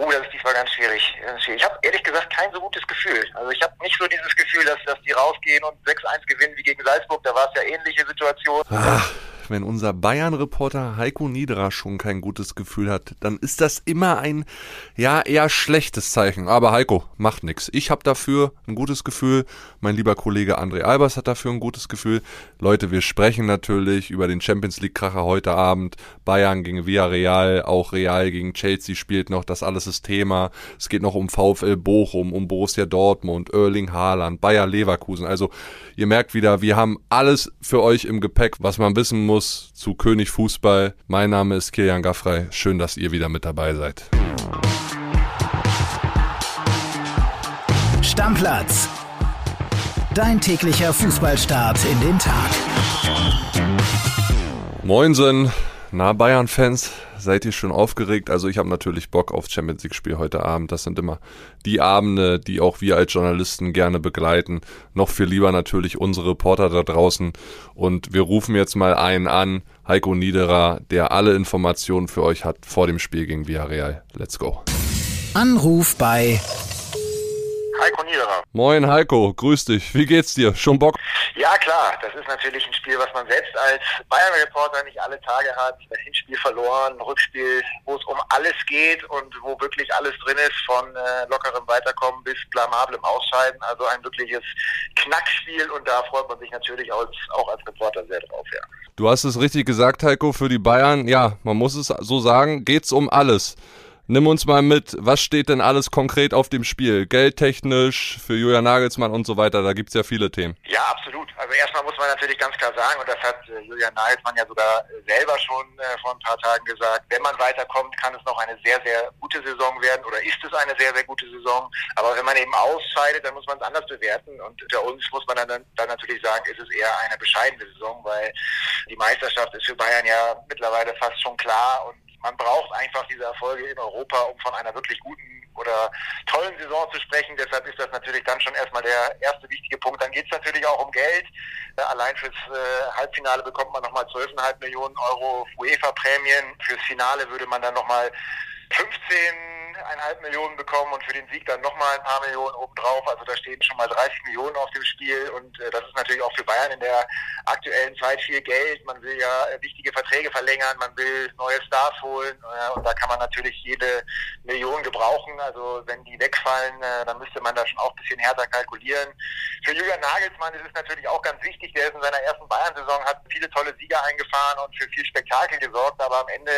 Oh, das diesmal ganz schwierig. Ich habe ehrlich gesagt kein so gutes Gefühl. Also ich habe nicht so dieses Gefühl, dass, dass die rausgehen und 6-1 gewinnen wie gegen Salzburg. Da war es ja ähnliche Situation. Ach wenn unser Bayern-Reporter Heiko Niederer schon kein gutes Gefühl hat, dann ist das immer ein, ja, eher schlechtes Zeichen. Aber Heiko, macht nichts. Ich habe dafür ein gutes Gefühl. Mein lieber Kollege André Albers hat dafür ein gutes Gefühl. Leute, wir sprechen natürlich über den Champions League-Kracher heute Abend. Bayern gegen Villarreal, auch Real gegen Chelsea spielt noch. Das alles ist Thema. Es geht noch um VfL Bochum, um Borussia Dortmund, Erling Haaland, Bayer Leverkusen. Also ihr merkt wieder, wir haben alles für euch im Gepäck, was man wissen muss Schluss zu König Fußball. Mein Name ist Kilian Gaffrey. Schön, dass ihr wieder mit dabei seid. Stammplatz. Dein täglicher Fußballstart in den Tag. Moinsen, na Bayern-Fans, seid ihr schon aufgeregt? Also ich habe natürlich Bock auf Champions League-Spiel heute Abend. Das sind immer die Abende, die auch wir als Journalisten gerne begleiten. Noch viel lieber natürlich unsere Reporter da draußen. Und wir rufen jetzt mal einen an, Heiko Niederer, der alle Informationen für euch hat vor dem Spiel gegen Villarreal. Let's go. Anruf bei Niederer. Moin Heiko, grüß dich. Wie geht's dir? Schon Bock? Ja klar, das ist natürlich ein Spiel, was man selbst als Bayern-Reporter nicht alle Tage hat. Das Hinspiel verloren, Rückspiel, wo es um alles geht und wo wirklich alles drin ist, von äh, lockerem Weiterkommen bis blamablem Ausscheiden. Also ein wirkliches Knackspiel und da freut man sich natürlich als, auch als Reporter sehr drauf, ja. Du hast es richtig gesagt, Heiko, für die Bayern, ja, man muss es so sagen, geht's um alles. Nimm uns mal mit, was steht denn alles konkret auf dem Spiel? Geldtechnisch, für Julian Nagelsmann und so weiter, da gibt es ja viele Themen. Ja, absolut. Also erstmal muss man natürlich ganz klar sagen, und das hat äh, Julian Nagelsmann ja sogar selber schon äh, vor ein paar Tagen gesagt, wenn man weiterkommt, kann es noch eine sehr, sehr gute Saison werden oder ist es eine sehr, sehr gute Saison. Aber wenn man eben ausscheidet, dann muss man es anders bewerten. Und für uns muss man dann, dann natürlich sagen, ist es eher eine bescheidene Saison, weil die Meisterschaft ist für Bayern ja mittlerweile fast schon klar und man braucht einfach diese Erfolge in Europa, um von einer wirklich guten oder tollen Saison zu sprechen. Deshalb ist das natürlich dann schon erstmal der erste wichtige Punkt. Dann geht es natürlich auch um Geld. Äh, allein fürs äh, Halbfinale bekommt man nochmal 12,5 Millionen Euro UEFA-Prämien. Fürs Finale würde man dann nochmal 15,5 Millionen bekommen und für den Sieg dann nochmal ein paar Millionen obendrauf. Also da stehen schon mal 30 Millionen auf dem Spiel und äh, das ist natürlich auch für Bayern in der aktuellen Zeit viel Geld. Man will ja äh, wichtige Verträge verlängern, man will neue Stars holen äh, und da kann man natürlich jede Million gebrauchen. Also wenn die wegfallen, äh, dann müsste man da schon auch ein bisschen härter kalkulieren. Für Julian Nagelsmann ist es natürlich auch ganz wichtig, der ist in seiner ersten Bayern-Saison, hat viele tolle Sieger eingefahren und für viel Spektakel gesorgt, aber am Ende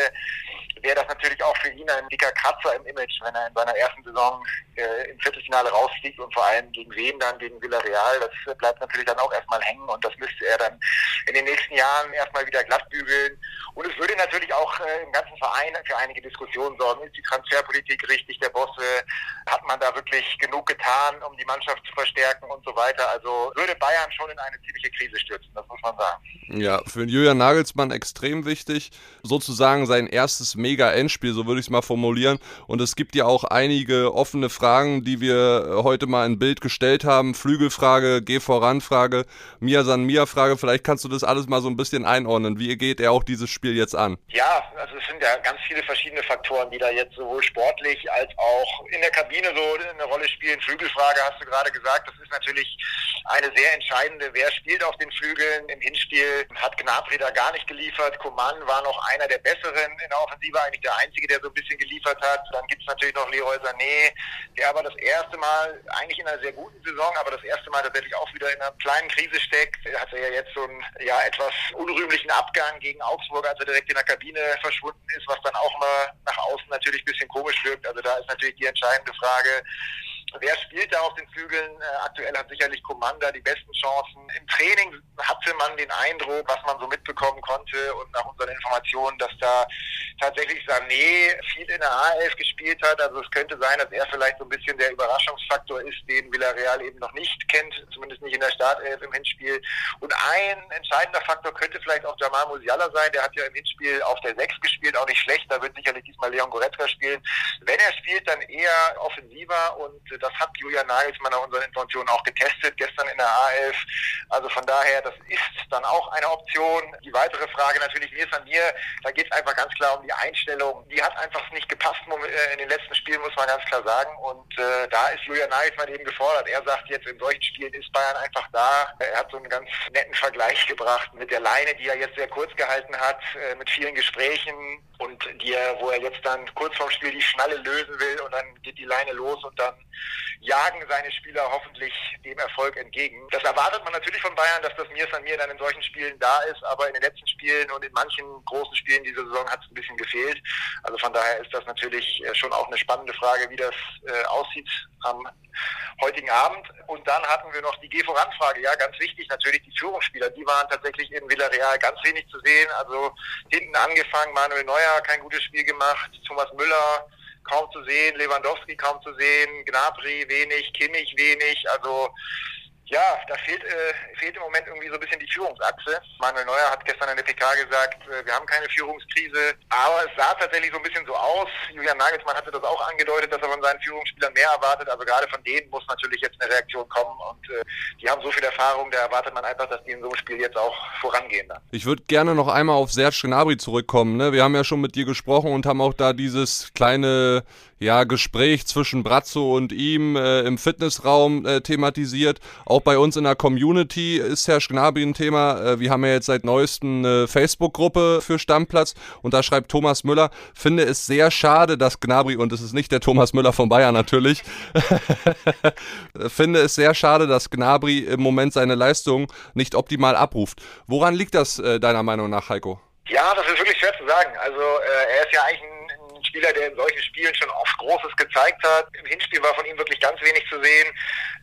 wäre das natürlich auch für ihn ein dicker Kratzer im Image, wenn er in seiner ersten Saison äh, im Viertelfinale rausfliegt und vor allem gegen wen dann, gegen Villarreal. Das bleibt natürlich dann auch erstmal hängen und das müsste er dann in den nächsten Jahren erstmal wieder glatt bügeln. Und es würde natürlich auch äh, im ganzen Verein für einige Diskussionen sorgen. Ist die Transferpolitik richtig der Bosse? Hat man da wirklich genug getan, um die Mannschaft zu verstärken und so weiter? Also würde Bayern schon in eine ziemliche Krise stürzen, das muss man sagen. Ja, für Julian Nagelsmann extrem wichtig. Sozusagen sein erstes Mega-Endspiel, so würde ich es mal formulieren. Und es gibt ja auch einige offene Fragen, die wir heute mal in Bild gestellt haben. Flügelfrage, Geh voran-Frage, Mia San Mia-Frage. Vielleicht kannst du das alles mal so ein bisschen einordnen. Wie geht er auch dieses Spiel jetzt an? Ja, also es sind ja ganz viele verschiedene Faktoren, die da jetzt sowohl sportlich als auch in der Kabine so eine Rolle spielen. Flügelfrage hast du gerade gesagt. Das ist natürlich eine sehr entscheidende. Wer spielt auf den Flügeln? Im Hinspiel hat Gnabry da gar nicht geliefert. Coman war noch einer der besseren in der Offensive, eigentlich der einzige, der so ein bisschen geliefert hat. Dann gibt es natürlich noch Leroy Sané, der aber das erste Mal, eigentlich in einer sehr guten Saison, aber das erste Mal tatsächlich auch wieder in einer kleinen Krise steckt. Er hatte ja jetzt so einen ja, etwas unrühmlichen Abgang gegen Augsburg, als er direkt in der Kabine verschwunden ist, was dann auch mal nach außen natürlich ein bisschen komisch wirkt. Also da ist natürlich die entscheidende Frage, Wer spielt da auf den Flügeln? Äh, aktuell hat sicherlich Commander die besten Chancen. Im Training hatte man den Eindruck, was man so mitbekommen konnte und nach unseren Informationen, dass da tatsächlich Sané viel in der A11 gespielt hat. Also es könnte sein, dass er vielleicht so ein bisschen der Überraschungsfaktor ist, den Villarreal eben noch nicht kennt, zumindest nicht in der Startelf im Hinspiel. Und ein entscheidender Faktor könnte vielleicht auch Jamal Musiala sein. Der hat ja im Hinspiel auf der 6 gespielt, auch nicht schlecht. Da wird sicherlich diesmal Leon Goretzka spielen. Wenn er spielt, dann eher offensiver und das hat Julian Nagelsmann nach unseren Informationen auch getestet, gestern in der A11. Also von daher, das ist dann auch eine Option. Die weitere Frage natürlich, ist an mir, da geht es einfach ganz klar um die Einstellung. Die hat einfach nicht gepasst äh, in den letzten Spielen, muss man ganz klar sagen. Und äh, da ist Julian Nagelsmann eben gefordert. Er sagt jetzt, in solchen Spielen ist Bayern einfach da. Er hat so einen ganz netten Vergleich gebracht mit der Leine, die er jetzt sehr kurz gehalten hat, äh, mit vielen Gesprächen und die wo er jetzt dann kurz vorm Spiel die Schnalle lösen will und dann geht die Leine los und dann jagen seine Spieler hoffentlich dem Erfolg entgegen. Das erwartet man natürlich von Bayern, dass das Mir an mir dann in solchen Spielen da ist, aber in den letzten Spielen und in manchen großen Spielen dieser Saison hat es ein bisschen gefehlt. Also von daher ist das natürlich äh, schon auch eine spannende Frage, wie das äh, aussieht am heutigen Abend. Und dann hatten wir noch die Geh voran-Frage. Ja, ganz wichtig natürlich die Führungsspieler. Die waren tatsächlich in Villarreal ganz wenig zu sehen. Also hinten angefangen, Manuel Neuer kein gutes Spiel gemacht, Thomas Müller kaum zu sehen, Lewandowski kaum zu sehen, Gnabry wenig, Kimmich wenig. Also ja, da fehlt, äh, fehlt im Moment irgendwie so ein bisschen die Führungsachse. Manuel Neuer hat gestern in der PK gesagt, äh, wir haben keine Führungskrise, aber es sah tatsächlich so ein bisschen so aus. Julian Nagelsmann hatte das auch angedeutet, dass er von seinen Führungsspielern mehr erwartet. Also gerade von denen muss natürlich jetzt eine Reaktion kommen und äh, die haben so viel Erfahrung, da erwartet man einfach, dass die in so einem Spiel jetzt auch vorangehen dann. Ich würde gerne noch einmal auf Serge Gnabry zurückkommen. Ne? Wir haben ja schon mit dir gesprochen und haben auch da dieses kleine ja, Gespräch zwischen Brazzo und ihm äh, im Fitnessraum äh, thematisiert. Auch bei uns in der Community ist Herr Gnabry ein Thema. Äh, wir haben ja jetzt seit neuestem eine Facebook-Gruppe für Stammplatz und da schreibt Thomas Müller, finde es sehr schade, dass Gnabry, und es ist nicht der Thomas Müller von Bayern natürlich, finde es sehr schade, dass Gnabry im Moment seine Leistung nicht optimal abruft. Woran liegt das äh, deiner Meinung nach, Heiko? Ja, das ist wirklich schwer zu sagen. Also äh, er ist ja eigentlich ein Spieler, der in solchen Spielen schon oft Großes gezeigt hat. Im Hinspiel war von ihm wirklich ganz wenig zu sehen.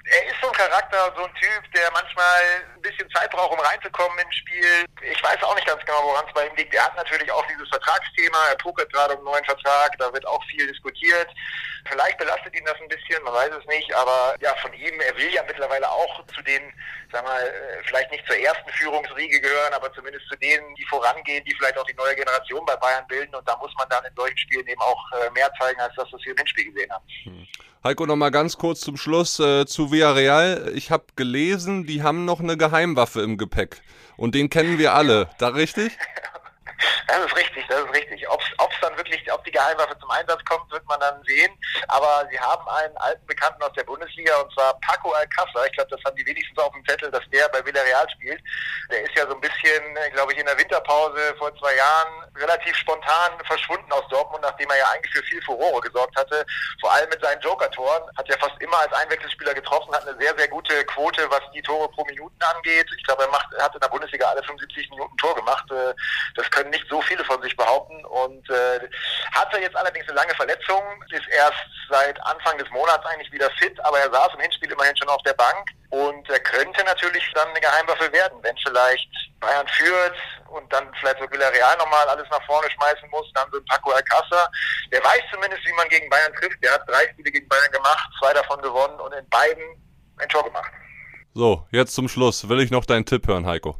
Er ist so ein Charakter, so ein Typ, der manchmal ein bisschen Zeit braucht, um reinzukommen ins Spiel. Ich weiß auch nicht ganz genau, woran es bei ihm liegt. Er hat natürlich auch dieses Vertragsthema. Er pokert gerade um einen neuen Vertrag. Da wird auch viel diskutiert. Vielleicht belastet ihn das ein bisschen, man weiß es nicht. Aber ja, von ihm, er will ja mittlerweile auch zu den, sag mal, äh, vielleicht nicht zur ersten Führungsriege gehören, aber zumindest zu denen, die vorangehen, die vielleicht auch die neue Generation bei Bayern bilden. Und da muss man dann in solchen Spielen eben auch äh, mehr zeigen, als das, was wir im Hinspiel gesehen haben. Hm. Heiko, noch mal ganz kurz zum Schluss äh, zu Villarreal. Ich habe gelesen, die haben noch eine Geheimwaffe im Gepäck. Und den kennen wir alle. Da richtig? Das ist richtig, das ist richtig. Ob es dann wirklich, ob die Geheimwaffe zum Einsatz kommt, wird man dann sehen. Aber sie haben einen alten Bekannten aus der Bundesliga und zwar Paco Alcázar. Ich glaube, das haben die wenigstens auf dem Zettel, dass der bei Villarreal spielt. Der ist ja so ein bisschen, glaube ich, in der Winterpause vor zwei Jahren relativ spontan verschwunden aus Dortmund, nachdem er ja eigentlich für viel Furore gesorgt hatte. Vor allem mit seinen Joker-Toren. Hat ja fast immer als Einwechselspieler getroffen, hat eine sehr, sehr gute Quote, was die Tore pro Minuten angeht. Ich glaube, er macht, hat in der Bundesliga alle 75 Minuten Tor gemacht. Äh, das können nicht so viele von sich behaupten und äh, hatte jetzt allerdings eine lange Verletzung, ist erst seit Anfang des Monats eigentlich wieder fit, aber er saß im Hinspiel immerhin schon auf der Bank und er könnte natürlich dann eine Geheimwaffe werden, wenn vielleicht Bayern führt und dann vielleicht so Villarreal nochmal alles nach vorne schmeißen muss, dann so ein Paco Alcázar. Der weiß zumindest, wie man gegen Bayern trifft. Der hat drei Spiele gegen Bayern gemacht, zwei davon gewonnen und in beiden ein Tor gemacht. So, jetzt zum Schluss. Will ich noch deinen Tipp hören, Heiko?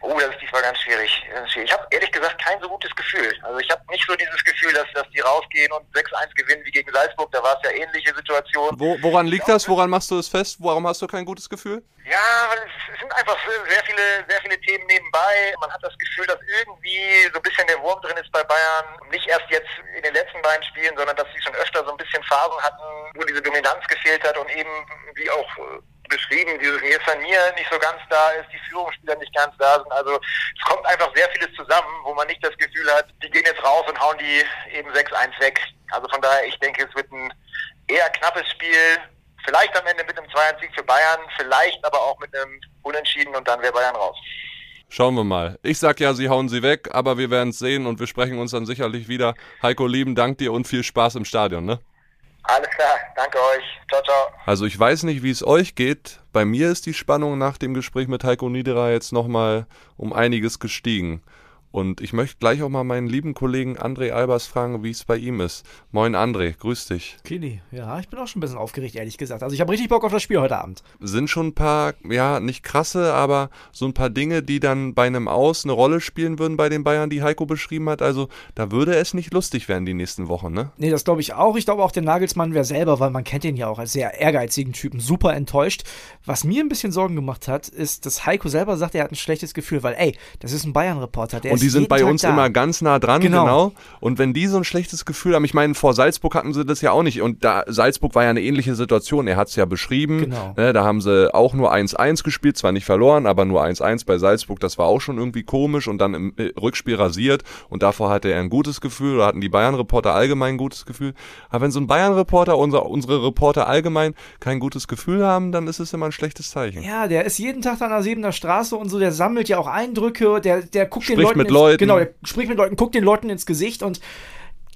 Oh, das ist diesmal ganz schwierig. Ich habe ehrlich gesagt kein so gutes Gefühl. Also ich habe nicht so dieses Gefühl, dass, dass die rausgehen und 6-1 gewinnen wie gegen Salzburg. Da war es ja ähnliche Situation. Wo, woran liegt das? Woran machst du es fest? Warum hast du kein gutes Gefühl? Ja, weil es sind einfach sehr viele, sehr viele Themen nebenbei. Man hat das Gefühl, dass irgendwie so ein bisschen der Wurm drin ist bei Bayern. Nicht erst jetzt in den letzten beiden Spielen, sondern dass sie schon öfter so ein bisschen Phasen hatten, wo diese Dominanz gefehlt hat und eben wie auch beschrieben, dieses Mir nicht so ganz da ist, die Führungsspieler nicht ganz da sind. Also es kommt einfach sehr vieles zusammen, wo man nicht das Gefühl hat, die gehen jetzt raus und hauen die eben 6-1 weg. Also von daher, ich denke, es wird ein eher knappes Spiel. Vielleicht am Ende mit einem 2-1-Sieg für Bayern, vielleicht aber auch mit einem Unentschieden und dann wäre Bayern raus. Schauen wir mal. Ich sag ja, sie hauen sie weg, aber wir werden es sehen und wir sprechen uns dann sicherlich wieder. Heiko, lieben Dank dir und viel Spaß im Stadion, ne? Alles klar, danke euch. Ciao, ciao. Also ich weiß nicht, wie es euch geht. Bei mir ist die Spannung nach dem Gespräch mit Heiko Niederer jetzt nochmal um einiges gestiegen. Und ich möchte gleich auch mal meinen lieben Kollegen André Albers fragen, wie es bei ihm ist. Moin André, grüß dich. Kili, ja, ich bin auch schon ein bisschen aufgeregt, ehrlich gesagt. Also ich habe richtig Bock auf das Spiel heute Abend. Sind schon ein paar, ja, nicht krasse, aber so ein paar Dinge, die dann bei einem Aus eine Rolle spielen würden bei den Bayern, die Heiko beschrieben hat. Also da würde es nicht lustig werden die nächsten Wochen, ne? Nee, das glaube ich auch. Ich glaube auch, der Nagelsmann wäre selber, weil man kennt ihn ja auch als sehr ehrgeizigen Typen, super enttäuscht. Was mir ein bisschen Sorgen gemacht hat, ist, dass Heiko selber sagt, er hat ein schlechtes Gefühl, weil ey, das ist ein Bayern-Reporter, der Und die sind bei Tag uns da. immer ganz nah dran, Genau. genau. Und wenn die so ein schlechtes Gefühl haben, ich meine, vor Salzburg hatten sie das ja auch nicht. Und da Salzburg war ja eine ähnliche Situation. Er hat es ja beschrieben. Genau. Ne, da haben sie auch nur 1-1 gespielt, zwar nicht verloren, aber nur 1-1 bei Salzburg. Das war auch schon irgendwie komisch und dann im äh, Rückspiel rasiert. Und davor hatte er ein gutes Gefühl oder hatten die Bayern-Reporter allgemein ein gutes Gefühl. Aber wenn so ein Bayern-Reporter, unser, unsere Reporter allgemein kein gutes Gefühl haben, dann ist es immer ein schlechtes Zeichen. Ja, der ist jeden Tag an der Siebener Straße und so, der sammelt ja auch Eindrücke, der, der guckt den Spricht Leuten mit Leuten. Genau, der spricht mit Leuten, guckt den Leuten ins Gesicht und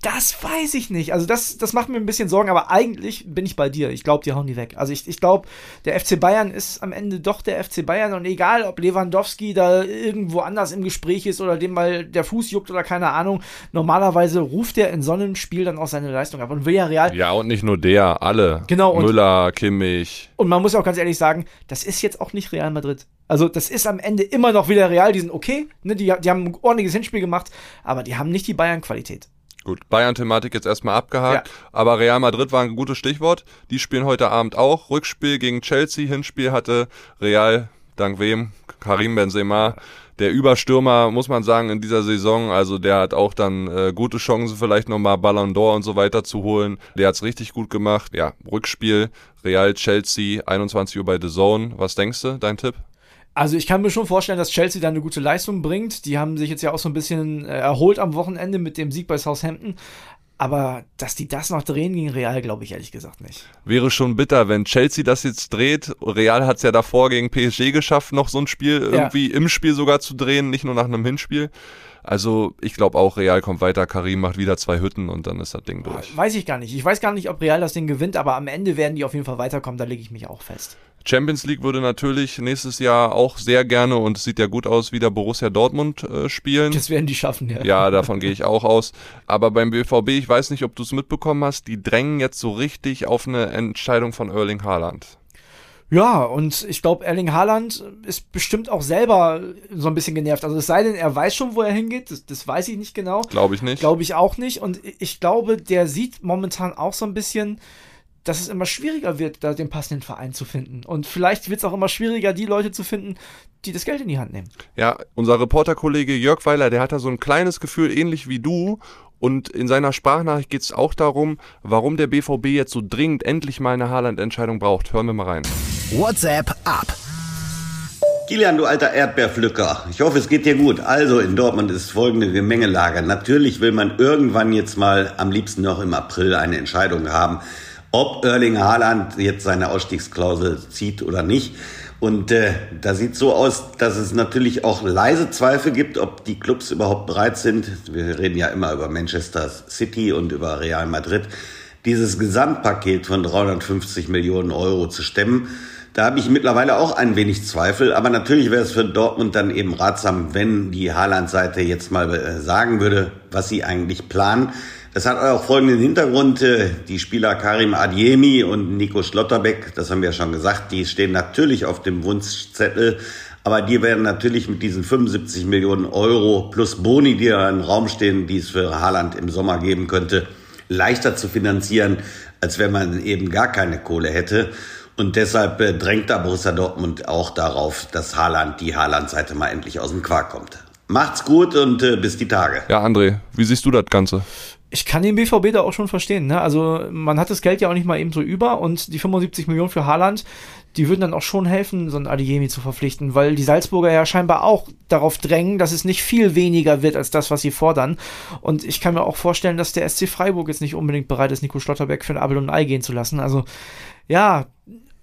das weiß ich nicht. Also das, das macht mir ein bisschen Sorgen, aber eigentlich bin ich bei dir. Ich glaube, die hauen die weg. Also ich, ich glaube, der FC Bayern ist am Ende doch der FC Bayern und egal, ob Lewandowski da irgendwo anders im Gespräch ist oder dem mal der Fuß juckt oder keine Ahnung, normalerweise ruft er in so einem Spiel dann auch seine Leistung ab und Villarreal Ja, und nicht nur der, alle. Genau, und- Müller, Kimmich. Und man muss auch ganz ehrlich sagen, das ist jetzt auch nicht Real Madrid. Also das ist am Ende immer noch wieder Real, die sind okay, ne? die, die haben ein ordentliches Hinspiel gemacht, aber die haben nicht die Bayern-Qualität. Gut, Bayern-Thematik jetzt erstmal abgehakt, aber Real Madrid war ein gutes Stichwort. Die spielen heute Abend auch. Rückspiel gegen Chelsea, Hinspiel hatte Real, dank wem? Karim Benzema. Der Überstürmer, muss man sagen, in dieser Saison, also der hat auch dann äh, gute Chancen, vielleicht nochmal Ballon d'Or und so weiter zu holen. Der hat's richtig gut gemacht. Ja, Rückspiel, Real, Chelsea, 21 Uhr bei The Zone. Was denkst du, dein Tipp? Also ich kann mir schon vorstellen, dass Chelsea da eine gute Leistung bringt. Die haben sich jetzt ja auch so ein bisschen äh, erholt am Wochenende mit dem Sieg bei Southampton. Aber dass die das noch drehen gegen Real, glaube ich ehrlich gesagt nicht. Wäre schon bitter, wenn Chelsea das jetzt dreht. Real hat es ja davor gegen PSG geschafft, noch so ein Spiel irgendwie im Spiel sogar zu drehen, nicht nur nach einem Hinspiel. Also ich glaube auch, Real kommt weiter, Karim macht wieder zwei Hütten und dann ist das Ding durch. Weiß ich gar nicht. Ich weiß gar nicht, ob Real das Ding gewinnt, aber am Ende werden die auf jeden Fall weiterkommen. Da lege ich mich auch fest. Champions League würde natürlich nächstes Jahr auch sehr gerne und es sieht ja gut aus, wieder Borussia Dortmund äh, spielen. Das werden die schaffen, ja. Ja, davon gehe ich auch aus. Aber beim BVB, ich weiß nicht, ob du es mitbekommen hast, die drängen jetzt so richtig auf eine Entscheidung von Erling Haaland. Ja, und ich glaube, Erling Haaland ist bestimmt auch selber so ein bisschen genervt. Also es sei denn, er weiß schon, wo er hingeht. Das, das weiß ich nicht genau. Glaube ich nicht. Glaube ich auch nicht. Und ich glaube, der sieht momentan auch so ein bisschen, dass es immer schwieriger wird, da den passenden Verein zu finden. Und vielleicht wird es auch immer schwieriger, die Leute zu finden, die das Geld in die Hand nehmen. Ja, unser Reporterkollege Jörg Weiler, der hat da so ein kleines Gefühl, ähnlich wie du. Und in seiner Sprachnachricht geht es auch darum, warum der BVB jetzt so dringend endlich mal eine Haaland-Entscheidung braucht. Hören wir mal rein. WhatsApp ab. Kilian, du alter Erdbeerpflücker. Ich hoffe, es geht dir gut. Also, in Dortmund ist folgende Gemengelage. Natürlich will man irgendwann jetzt mal am liebsten noch im April eine Entscheidung haben, ob Erling Haaland jetzt seine Ausstiegsklausel zieht oder nicht. Und äh, da sieht so aus, dass es natürlich auch leise Zweifel gibt, ob die Clubs überhaupt bereit sind. Wir reden ja immer über Manchester City und über Real Madrid, dieses Gesamtpaket von 350 Millionen Euro zu stemmen. Da habe ich mittlerweile auch ein wenig Zweifel, aber natürlich wäre es für Dortmund dann eben ratsam, wenn die Haaland-Seite jetzt mal äh, sagen würde, was sie eigentlich planen. Das hat auch folgenden Hintergrund. äh, Die Spieler Karim Adiemi und Nico Schlotterbeck, das haben wir ja schon gesagt, die stehen natürlich auf dem Wunschzettel. Aber die werden natürlich mit diesen 75 Millionen Euro plus Boni, die da im Raum stehen, die es für Haaland im Sommer geben könnte, leichter zu finanzieren, als wenn man eben gar keine Kohle hätte. Und deshalb äh, drängt da Borussia Dortmund auch darauf, dass Haaland, die Haaland-Seite mal endlich aus dem Quark kommt. Macht's gut und äh, bis die Tage. Ja, André, wie siehst du das Ganze? Ich kann den BVB da auch schon verstehen. Ne? Also man hat das Geld ja auch nicht mal eben so über und die 75 Millionen für Haaland, die würden dann auch schon helfen, so einen Adiemi zu verpflichten, weil die Salzburger ja scheinbar auch darauf drängen, dass es nicht viel weniger wird als das, was sie fordern. Und ich kann mir auch vorstellen, dass der SC Freiburg jetzt nicht unbedingt bereit ist, Nico Schlotterbeck für ein Abel und ein Ei gehen zu lassen. Also ja,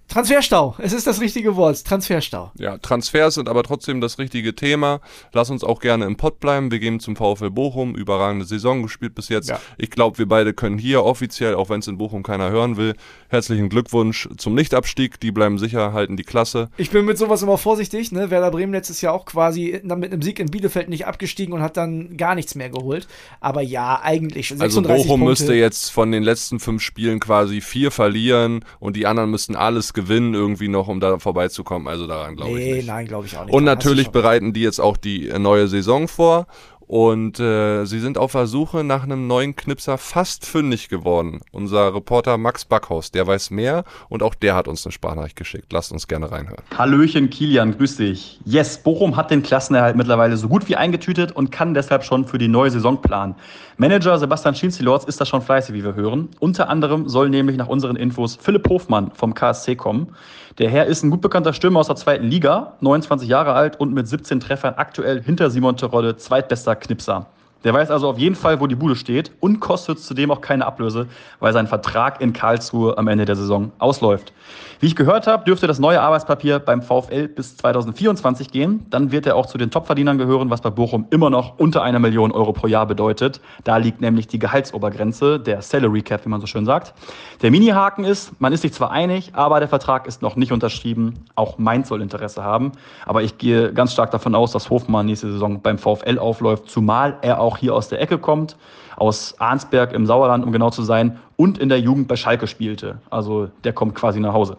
Transferstau, es ist das richtige Wort, Transferstau. Ja, Transfers sind aber trotzdem das richtige Thema. Lass uns auch gerne im Pott bleiben. Wir gehen zum VfL Bochum, überragende Saison gespielt bis jetzt. Ja. Ich glaube, wir beide können hier offiziell, auch wenn es in Bochum keiner hören will, herzlichen Glückwunsch zum Nichtabstieg. Die bleiben sicher, halten die Klasse. Ich bin mit sowas immer vorsichtig. Ne? Werder Bremen letztes Jahr auch quasi mit einem Sieg in Bielefeld nicht abgestiegen und hat dann gar nichts mehr geholt. Aber ja, eigentlich. 36 also Bochum Punkte. müsste jetzt von den letzten fünf Spielen quasi vier verlieren und die anderen müssten alles gewinnen irgendwie noch, um da vorbeizukommen. Also daran glaube nee, ich nicht. nein, glaube ich auch nicht. Und natürlich bereiten die jetzt auch die neue Saison vor. Und äh, sie sind auf der Suche nach einem neuen Knipser fast fündig geworden. Unser Reporter Max Backhaus, der weiß mehr und auch der hat uns eine Sprachnachricht geschickt. Lasst uns gerne reinhören. Hallöchen Kilian, grüß dich. Yes, Bochum hat den Klassenerhalt mittlerweile so gut wie eingetütet und kann deshalb schon für die neue Saison planen. Manager Sebastian Schinzilorz ist da schon fleißig, wie wir hören. Unter anderem soll nämlich nach unseren Infos Philipp Hofmann vom KSC kommen. Der Herr ist ein gut bekannter Stürmer aus der zweiten Liga, 29 Jahre alt und mit 17 Treffern aktuell hinter Simon Terodde zweitbester Knipser. Der weiß also auf jeden Fall, wo die Bude steht und kostet zudem auch keine Ablöse, weil sein Vertrag in Karlsruhe am Ende der Saison ausläuft. Wie ich gehört habe, dürfte das neue Arbeitspapier beim VfL bis 2024 gehen. Dann wird er auch zu den Topverdienern gehören, was bei Bochum immer noch unter einer Million Euro pro Jahr bedeutet. Da liegt nämlich die Gehaltsobergrenze, der Salary Cap, wie man so schön sagt. Der Mini-Haken ist, man ist sich zwar einig, aber der Vertrag ist noch nicht unterschrieben. Auch Mainz soll Interesse haben. Aber ich gehe ganz stark davon aus, dass Hofmann nächste Saison beim VfL aufläuft, zumal er auch hier aus der Ecke kommt, aus Arnsberg im Sauerland, um genau zu sein, und in der Jugend bei Schalke spielte. Also der kommt quasi nach Hause.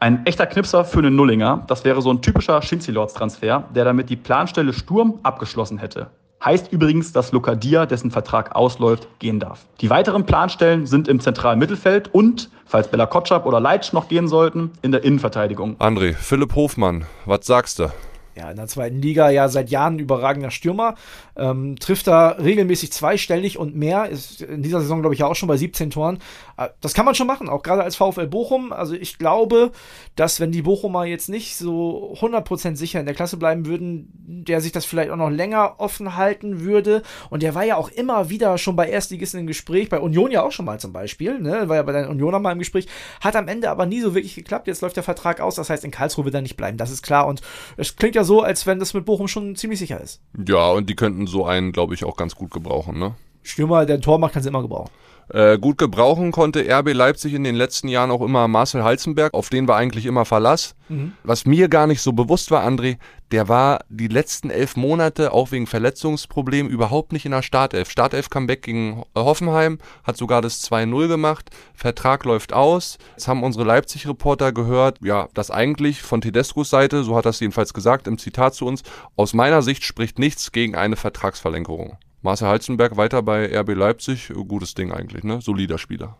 Ein echter Knipser für einen Nullinger. Das wäre so ein typischer Schinzi-Lords-Transfer, der damit die Planstelle Sturm abgeschlossen hätte. Heißt übrigens, dass Lokadia, dessen Vertrag ausläuft, gehen darf. Die weiteren Planstellen sind im zentralen Mittelfeld und, falls Bella Kotschap oder Leitsch noch gehen sollten, in der Innenverteidigung. André, Philipp Hofmann, was sagst du? Ja, in der zweiten Liga ja seit Jahren überragender Stürmer. Ähm, trifft da regelmäßig zweistellig und mehr. Ist in dieser Saison, glaube ich, ja auch schon bei 17 Toren. Äh, das kann man schon machen, auch gerade als VfL Bochum. Also ich glaube, dass wenn die Bochumer jetzt nicht so 100% sicher in der Klasse bleiben würden, der sich das vielleicht auch noch länger offen halten würde. Und der war ja auch immer wieder schon bei Erstligisten im Gespräch, bei Union ja auch schon mal zum Beispiel, ne? war ja bei den Unioner mal im Gespräch, hat am Ende aber nie so wirklich geklappt. Jetzt läuft der Vertrag aus, das heißt, in Karlsruhe wird er nicht bleiben, das ist klar. Und es klingt ja so, als wenn das mit Bochum schon ziemlich sicher ist. Ja, und die könnten so einen, glaube ich, auch ganz gut gebrauchen, ne? Stürmer, der ein Tor macht, kann sie immer gebrauchen. Äh, gut gebrauchen konnte RB Leipzig in den letzten Jahren auch immer Marcel Halzenberg, auf den war eigentlich immer Verlass. Mhm. Was mir gar nicht so bewusst war, André, der war die letzten elf Monate auch wegen Verletzungsproblemen überhaupt nicht in der Startelf. Startelf Comeback gegen Hoffenheim, hat sogar das 2-0 gemacht, Vertrag läuft aus. Jetzt haben unsere Leipzig-Reporter gehört, ja, dass eigentlich von Tedescos Seite, so hat er es jedenfalls gesagt im Zitat zu uns, aus meiner Sicht spricht nichts gegen eine Vertragsverlängerung. Marcel Halzenberg weiter bei RB Leipzig, gutes Ding eigentlich, ne? Solider Spieler.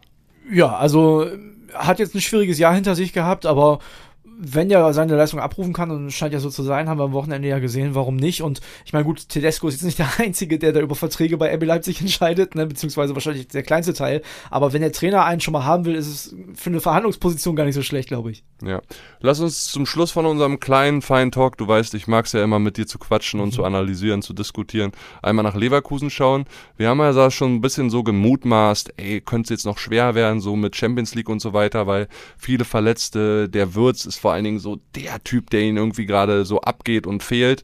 Ja, also hat jetzt ein schwieriges Jahr hinter sich gehabt, aber wenn er seine Leistung abrufen kann, und scheint ja so zu sein, haben wir am Wochenende ja gesehen, warum nicht. Und ich meine, gut, Tedesco ist jetzt nicht der Einzige, der da über Verträge bei RB Leipzig entscheidet, ne, beziehungsweise wahrscheinlich der kleinste Teil. Aber wenn der Trainer einen schon mal haben will, ist es für eine Verhandlungsposition gar nicht so schlecht, glaube ich. Ja. Lass uns zum Schluss von unserem kleinen, feinen Talk, du weißt, ich mag es ja immer mit dir zu quatschen und mhm. zu analysieren, zu diskutieren, einmal nach Leverkusen schauen. Wir haben ja da schon ein bisschen so gemutmaßt, ey, könnte es jetzt noch schwer werden, so mit Champions League und so weiter, weil viele Verletzte, der Würz ist vor allen Dingen so der Typ, der ihn irgendwie gerade so abgeht und fehlt.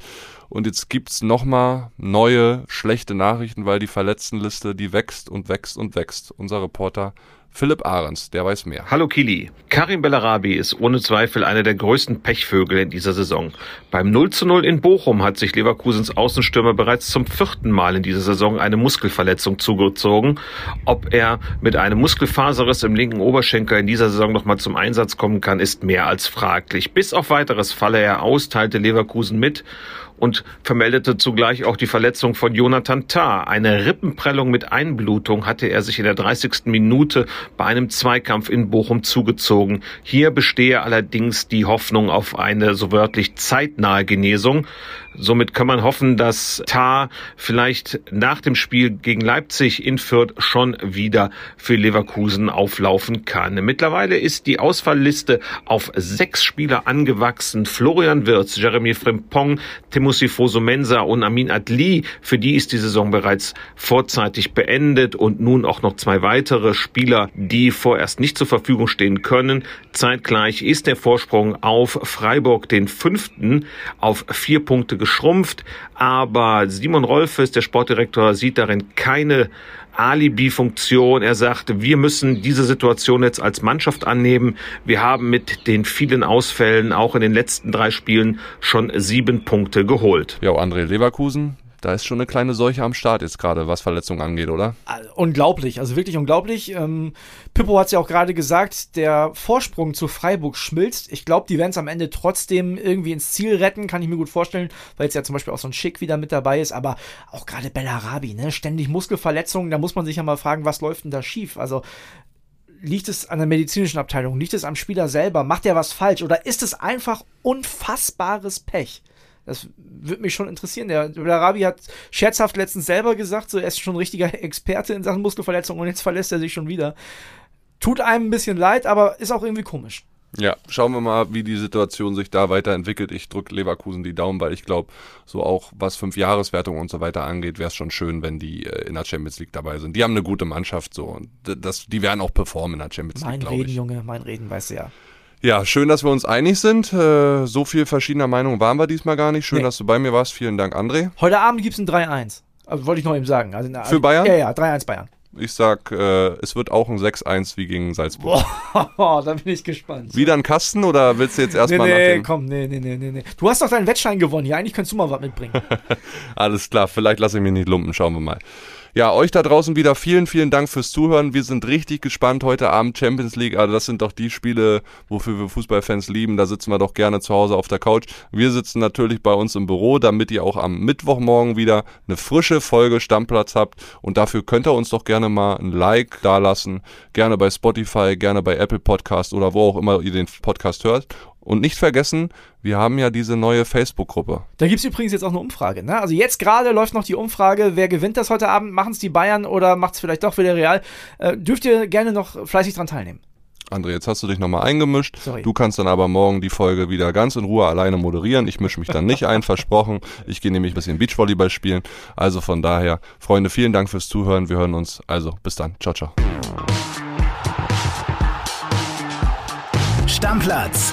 Und jetzt gibt's nochmal neue schlechte Nachrichten, weil die Verletztenliste, die wächst und wächst und wächst. Unser Reporter Philipp Ahrens, der weiß mehr. Hallo Kili. Karim Bellarabi ist ohne Zweifel einer der größten Pechvögel in dieser Saison. Beim 0 zu 0 in Bochum hat sich Leverkusens Außenstürmer bereits zum vierten Mal in dieser Saison eine Muskelverletzung zugezogen. Ob er mit einem Muskelfaserriss im linken Oberschenkel in dieser Saison nochmal zum Einsatz kommen kann, ist mehr als fraglich. Bis auf weiteres falle er aus, teilte Leverkusen mit und vermeldete zugleich auch die Verletzung von Jonathan Tah. Eine Rippenprellung mit Einblutung hatte er sich in der 30. Minute bei einem Zweikampf in Bochum zugezogen. Hier bestehe allerdings die Hoffnung auf eine so wörtlich zeitnahe Genesung. Somit kann man hoffen, dass Tar vielleicht nach dem Spiel gegen Leipzig in Fürth schon wieder für Leverkusen auflaufen kann. Mittlerweile ist die Ausfallliste auf sechs Spieler angewachsen. Florian Wirz, Jeremy Frimpong, Timothy Fosumensa und Amin Adli. Für die ist die Saison bereits vorzeitig beendet und nun auch noch zwei weitere Spieler, die vorerst nicht zur Verfügung stehen können. Zeitgleich ist der Vorsprung auf Freiburg den fünften auf vier Punkte geschrumpft. Aber Simon Rolfes, der Sportdirektor, sieht darin keine Alibi-Funktion. Er sagt, wir müssen diese Situation jetzt als Mannschaft annehmen. Wir haben mit den vielen Ausfällen auch in den letzten drei Spielen schon sieben Punkte geholt. Ja, André Leverkusen, da ist schon eine kleine Seuche am Start jetzt gerade, was Verletzungen angeht, oder? Unglaublich, also wirklich unglaublich. Ähm, Pippo hat es ja auch gerade gesagt, der Vorsprung zu Freiburg schmilzt. Ich glaube, die werden es am Ende trotzdem irgendwie ins Ziel retten, kann ich mir gut vorstellen, weil jetzt ja zum Beispiel auch so ein Schick wieder mit dabei ist, aber auch gerade Bellarabi, ne, ständig Muskelverletzungen, da muss man sich ja mal fragen, was läuft denn da schief? Also liegt es an der medizinischen Abteilung, liegt es am Spieler selber, macht er was falsch oder ist es einfach unfassbares Pech? Das würde mich schon interessieren. Der Arabi hat scherzhaft letztens selber gesagt, so er ist schon ein richtiger Experte in Sachen Muskelverletzungen und jetzt verlässt er sich schon wieder. Tut einem ein bisschen leid, aber ist auch irgendwie komisch. Ja, schauen wir mal, wie die Situation sich da weiterentwickelt. Ich drücke Leverkusen die Daumen, weil ich glaube, so auch was Fünf-Jahreswertung und so weiter angeht, wäre es schon schön, wenn die äh, in der Champions League dabei sind. Die haben eine gute Mannschaft so und das, die werden auch performen in der Champions League. Mein Reden, ich. Junge, mein Reden, weißt du ja. Ja, schön, dass wir uns einig sind. Äh, so viel verschiedener Meinung waren wir diesmal gar nicht. Schön, nee. dass du bei mir warst. Vielen Dank, André. Heute Abend gibt es ein 3-1. Also, wollte ich noch eben sagen. Also, Für Bayern? Ja, ja, 3-1 Bayern. Ich sag, äh, es wird auch ein 6-1 wie gegen Salzburg. Boah, da bin ich gespannt. Wieder ein Kasten oder willst du jetzt erstmal nee, nee, nach dem... komm, nee, nee, nee, nee. Du hast doch deinen Wettschein gewonnen. Ja, eigentlich könntest du mal was mitbringen. Alles klar, vielleicht lasse ich mich nicht lumpen. Schauen wir mal. Ja, euch da draußen wieder vielen, vielen Dank fürs Zuhören. Wir sind richtig gespannt heute Abend Champions League. Also das sind doch die Spiele, wofür wir Fußballfans lieben. Da sitzen wir doch gerne zu Hause auf der Couch. Wir sitzen natürlich bei uns im Büro, damit ihr auch am Mittwochmorgen wieder eine frische Folge Stammplatz habt. Und dafür könnt ihr uns doch gerne mal ein Like dalassen. Gerne bei Spotify, gerne bei Apple Podcast oder wo auch immer ihr den Podcast hört. Und nicht vergessen, wir haben ja diese neue Facebook-Gruppe. Da gibt es übrigens jetzt auch eine Umfrage. Ne? Also jetzt gerade läuft noch die Umfrage, wer gewinnt das heute Abend? Machen es die Bayern oder macht es vielleicht doch wieder Real? Äh, dürft ihr gerne noch fleißig dran teilnehmen. André, jetzt hast du dich nochmal eingemischt. Sorry. Du kannst dann aber morgen die Folge wieder ganz in Ruhe alleine moderieren. Ich mische mich dann nicht ein, versprochen. Ich gehe nämlich ein bisschen Beachvolleyball spielen. Also von daher, Freunde, vielen Dank fürs Zuhören. Wir hören uns. Also bis dann. Ciao, ciao. Stammplatz